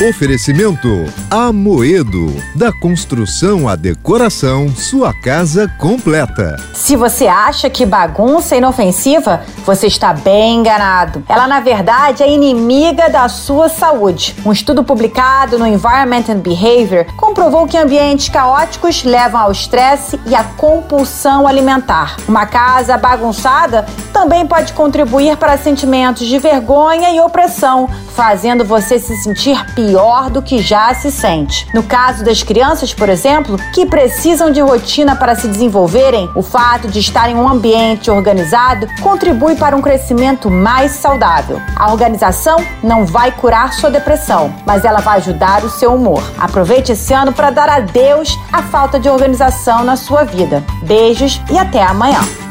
Oferecimento Amoedo. Da construção à decoração, sua casa completa. Se você acha que bagunça é inofensiva, você está bem enganado. Ela, na verdade, é inimiga da sua saúde. Um estudo publicado no Environment and Behavior comprovou que ambientes caóticos levam ao estresse e à compulsão alimentar. Uma casa bagunçada também pode contribuir para sentimentos de vergonha e opressão, fazendo você se sentir pior do que já se sente. No caso das crianças, por exemplo, que precisam de rotina para se desenvolverem, o fato de estar em um ambiente organizado contribui para um crescimento mais saudável. A organização não vai curar sua depressão, mas ela vai ajudar o seu humor. Aproveite esse ano para dar adeus à falta de organização na sua vida. Beijos e até amanhã.